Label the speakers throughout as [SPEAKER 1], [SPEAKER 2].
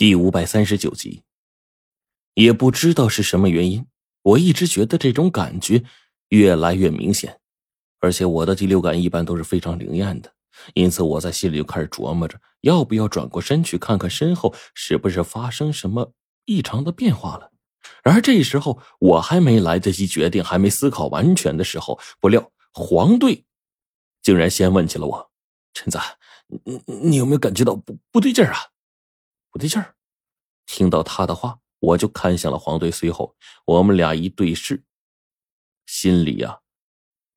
[SPEAKER 1] 第五百三十九集，也不知道是什么原因，我一直觉得这种感觉越来越明显，而且我的第六感一般都是非常灵验的，因此我在心里就开始琢磨着，要不要转过身去看看身后是不是发生什么异常的变化了。然而这时候我还没来得及决定，还没思考完全的时候，不料黄队竟然先问起了我：“陈子，你你有没有感觉到不不对劲啊？”不对劲儿，听到他的话，我就看向了黄队。随后，我们俩一对视，心里呀，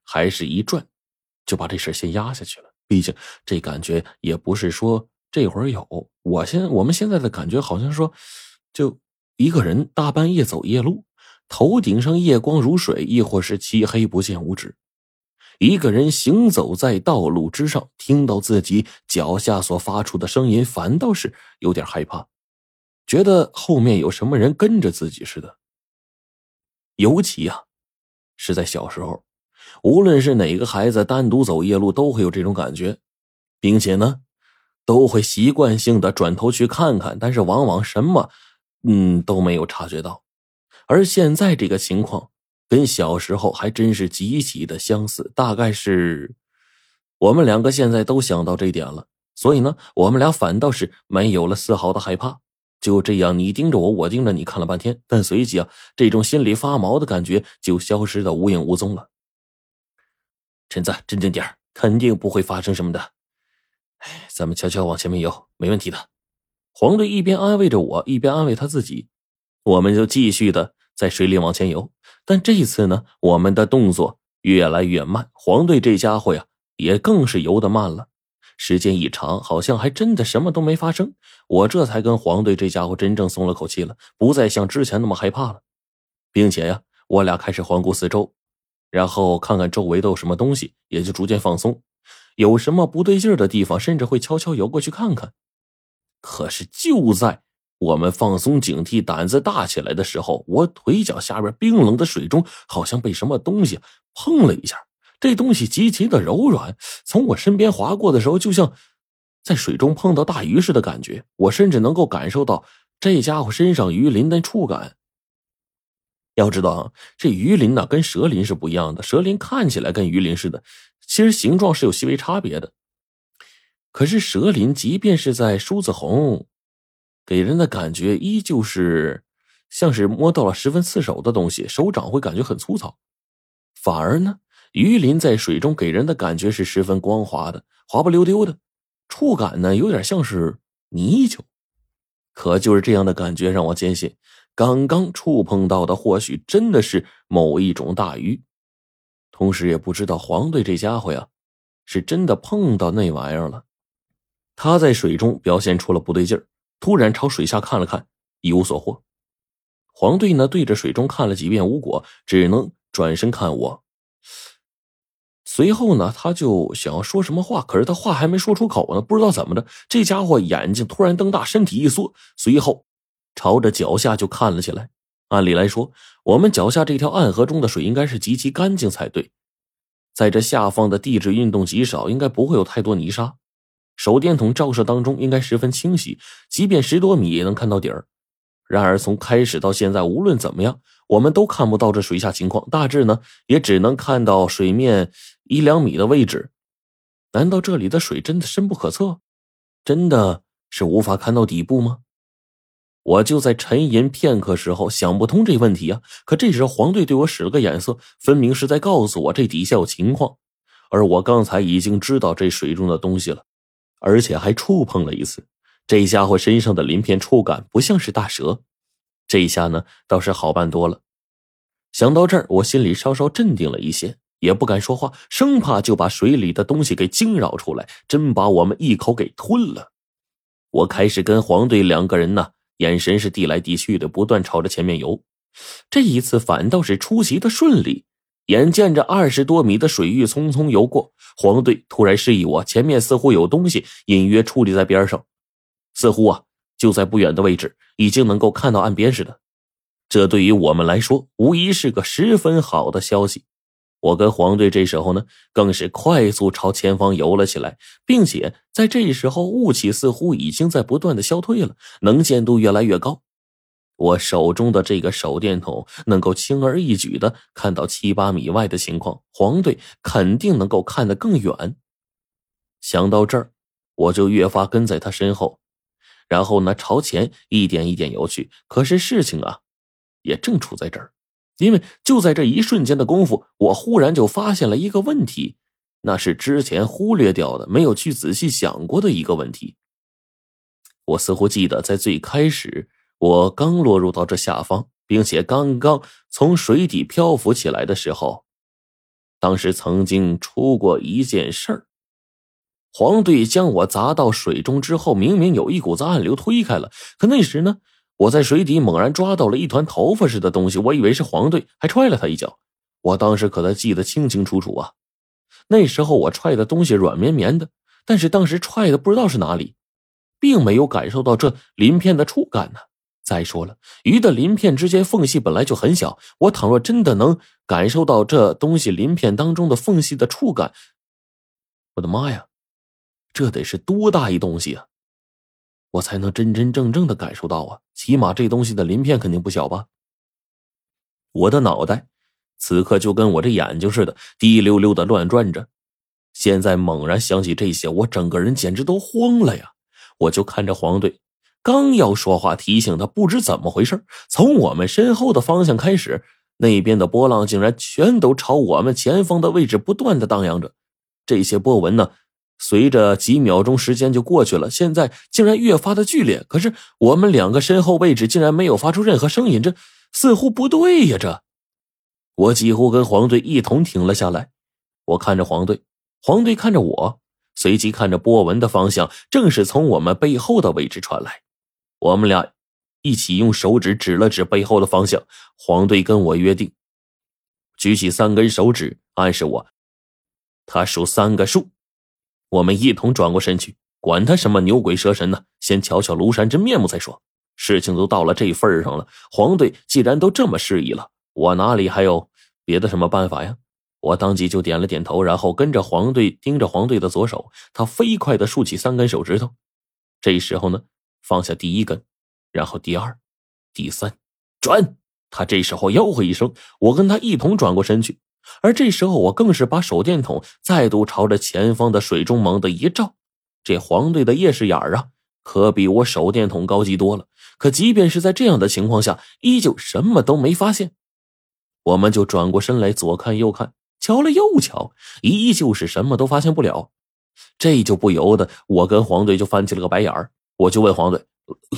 [SPEAKER 1] 还是一转，就把这事先压下去了。毕竟这感觉也不是说这会儿有，我现我们现在的感觉好像说，就一个人大半夜走夜路，头顶上夜光如水，亦或是漆黑不见五指。一个人行走在道路之上，听到自己脚下所发出的声音，反倒是有点害怕，觉得后面有什么人跟着自己似的。尤其啊，是在小时候，无论是哪个孩子单独走夜路，都会有这种感觉，并且呢，都会习惯性的转头去看看，但是往往什么，嗯，都没有察觉到。而现在这个情况。跟小时候还真是极其的相似，大概是我们两个现在都想到这点了，所以呢，我们俩反倒是没有了丝毫的害怕。就这样，你盯着我，我盯着你，看了半天，但随即啊，这种心里发毛的感觉就消失的无影无踪了。陈子，镇静点肯定不会发生什么的。哎，咱们悄悄往前面游，没问题的。黄队一边安慰着我，一边安慰他自己，我们就继续的在水里往前游。但这一次呢，我们的动作越来越慢，黄队这家伙呀，也更是游得慢了。时间一长，好像还真的什么都没发生。我这才跟黄队这家伙真正松了口气了，不再像之前那么害怕了，并且呀，我俩开始环顾四周，然后看看周围都有什么东西，也就逐渐放松。有什么不对劲的地方，甚至会悄悄游过去看看。可是就在……我们放松警惕、胆子大起来的时候，我腿脚下边冰冷的水中好像被什么东西碰了一下。这东西极其的柔软，从我身边划过的时候，就像在水中碰到大鱼似的感觉。我甚至能够感受到这家伙身上鱼鳞的触感。要知道啊，这鱼鳞呢跟蛇鳞是不一样的。蛇鳞看起来跟鱼鳞似的，其实形状是有细微差别的。可是蛇鳞，即便是在梳子红。给人的感觉依旧是像是摸到了十分刺手的东西，手掌会感觉很粗糙。反而呢，鱼鳞在水中给人的感觉是十分光滑的，滑不溜丢的，触感呢有点像是泥鳅。可就是这样的感觉让我坚信，刚刚触碰到的或许真的是某一种大鱼。同时也不知道黄队这家伙呀，是真的碰到那玩意儿了。他在水中表现出了不对劲儿。突然朝水下看了看，一无所获。黄队呢，对着水中看了几遍无果，只能转身看我。随后呢，他就想要说什么话，可是他话还没说出口呢，不知道怎么的，这家伙眼睛突然瞪大，身体一缩，随后朝着脚下就看了起来。按理来说，我们脚下这条暗河中的水应该是极其干净才对，在这下方的地质运动极少，应该不会有太多泥沙。手电筒照射当中应该十分清晰，即便十多米也能看到底儿。然而从开始到现在，无论怎么样，我们都看不到这水下情况，大致呢也只能看到水面一两米的位置。难道这里的水真的深不可测？真的是无法看到底部吗？我就在沉吟片刻时候，想不通这问题啊！可这时黄队对我使了个眼色，分明是在告诉我这底下有情况，而我刚才已经知道这水中的东西了。而且还触碰了一次，这家伙身上的鳞片触感不像是大蛇，这一下呢倒是好办多了。想到这儿，我心里稍稍镇定了一些，也不敢说话，生怕就把水里的东西给惊扰出来，真把我们一口给吞了。我开始跟黄队两个人呢，眼神是递来递去的，不断朝着前面游。这一次反倒是出奇的顺利。眼见着二十多米的水域匆匆游过，黄队突然示意我，前面似乎有东西隐约矗立在边上，似乎啊就在不远的位置，已经能够看到岸边似的。这对于我们来说，无疑是个十分好的消息。我跟黄队这时候呢，更是快速朝前方游了起来，并且在这时候，雾气似乎已经在不断的消退了，能见度越来越高。我手中的这个手电筒能够轻而易举的看到七八米外的情况，黄队肯定能够看得更远。想到这儿，我就越发跟在他身后，然后呢，朝前一点一点游去。可是事情啊，也正处在这儿。因为就在这一瞬间的功夫，我忽然就发现了一个问题，那是之前忽略掉的、没有去仔细想过的一个问题。我似乎记得，在最开始，我刚落入到这下方，并且刚刚从水底漂浮起来的时候，当时曾经出过一件事儿。黄队将我砸到水中之后，明明有一股子暗流推开了，可那时呢？我在水底猛然抓到了一团头发似的东西，我以为是黄队，还踹了他一脚。我当时可他记得清清楚楚啊！那时候我踹的东西软绵绵的，但是当时踹的不知道是哪里，并没有感受到这鳞片的触感呢。再说了，鱼的鳞片之间缝隙本来就很小，我倘若真的能感受到这东西鳞片当中的缝隙的触感，我的妈呀，这得是多大一东西啊！我才能真真正正的感受到啊！起码这东西的鳞片肯定不小吧？我的脑袋此刻就跟我这眼睛似的，滴溜溜的乱转着。现在猛然想起这些，我整个人简直都慌了呀！我就看着黄队，刚要说话提醒他，不知怎么回事，从我们身后的方向开始，那边的波浪竟然全都朝我们前方的位置不断的荡漾着。这些波纹呢？随着几秒钟时间就过去了，现在竟然越发的剧烈。可是我们两个身后位置竟然没有发出任何声音，这似乎不对呀！这，我几乎跟黄队一同停了下来。我看着黄队，黄队看着我，随即看着波纹的方向，正是从我们背后的位置传来。我们俩一起用手指指了指背后的方向。黄队跟我约定，举起三根手指暗示我，他数三个数。我们一同转过身去，管他什么牛鬼蛇神呢，先瞧瞧庐山真面目再说。事情都到了这份上了，黄队既然都这么示意了，我哪里还有别的什么办法呀？我当即就点了点头，然后跟着黄队盯着黄队的左手，他飞快的竖起三根手指头。这时候呢，放下第一根，然后第二、第三，转。他这时候吆喝一声，我跟他一同转过身去。而这时候，我更是把手电筒再度朝着前方的水中猛地一照。这黄队的夜视眼儿啊，可比我手电筒高级多了。可即便是在这样的情况下，依旧什么都没发现。我们就转过身来，左看右看，瞧了又瞧，依旧是什么都发现不了。这就不由得我跟黄队就翻起了个白眼儿。我就问黄队：“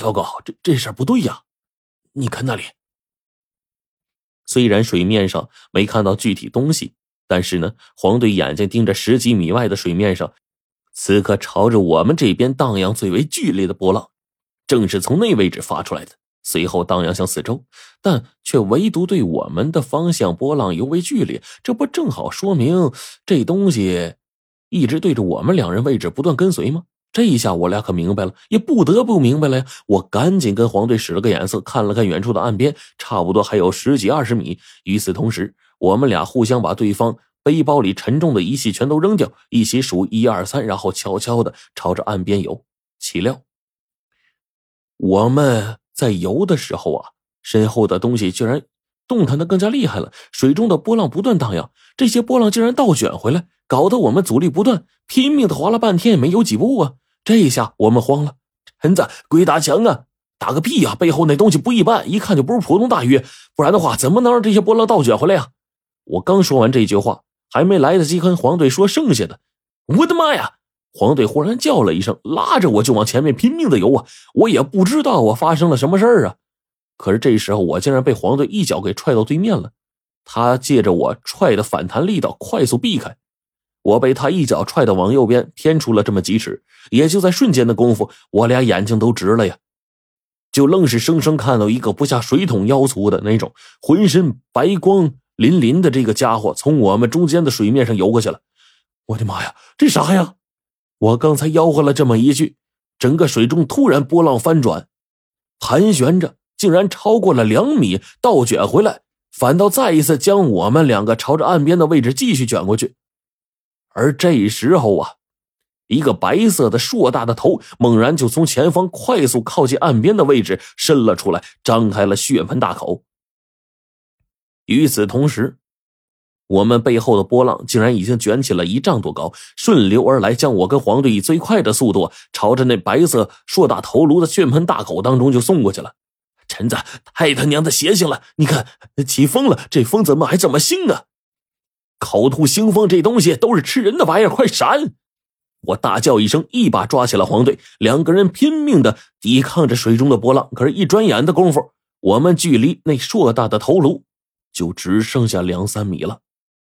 [SPEAKER 1] 老高，这这事不对呀？你看那里。”虽然水面上没看到具体东西，但是呢，黄队眼睛盯着十几米外的水面上，此刻朝着我们这边荡漾最为剧烈的波浪，正是从那位置发出来的。随后荡漾向四周，但却唯独对我们的方向波浪尤为剧烈。这不正好说明这东西一直对着我们两人位置不断跟随吗？这一下我俩可明白了，也不得不明白了呀！我赶紧跟黄队使了个眼色，看了看远处的岸边，差不多还有十几二十米。与此同时，我们俩互相把对方背包里沉重的仪器全都扔掉，一起数一二三，然后悄悄的朝着岸边游。岂料我们在游的时候啊，身后的东西居然动弹的更加厉害了，水中的波浪不断荡漾，这些波浪竟然倒卷回来，搞得我们阻力不断，拼命的划了半天也没游几步啊！这一下我们慌了，陈子鬼打墙啊！打个屁呀！背后那东西不一般，一看就不是普通大鱼，不然的话怎么能让这些波浪倒卷回来呀？我刚说完这句话，还没来得及跟黄队说剩下的，我的妈呀！黄队忽然叫了一声，拉着我就往前面拼命的游啊！我也不知道我发生了什么事儿啊！可是这时候我竟然被黄队一脚给踹到对面了，他借着我踹的反弹力道快速避开。我被他一脚踹的往右边偏出了这么几尺，也就在瞬间的功夫，我俩眼睛都直了呀！就愣是生生看到一个不下水桶腰粗的那种，浑身白光粼粼的这个家伙从我们中间的水面上游过去了。我的妈呀，这啥呀？我刚才吆喝了这么一句，整个水中突然波浪翻转，盘旋着，竟然超过了两米，倒卷回来，反倒再一次将我们两个朝着岸边的位置继续卷过去。而这时候啊，一个白色的硕大的头猛然就从前方快速靠近岸边的位置伸了出来，张开了血盆大口。与此同时，我们背后的波浪竟然已经卷起了一丈多高，顺流而来，将我跟黄队以最快的速度朝着那白色硕大头颅的血盆大口当中就送过去了。陈子，太他娘的邪性了！你看，起风了，这风怎么还这么腥啊？口吐腥风，这东西都是吃人的玩意儿！快闪！我大叫一声，一把抓起了黄队，两个人拼命的抵抗着水中的波浪。可是，一转眼的功夫，我们距离那硕大的头颅就只剩下两三米了。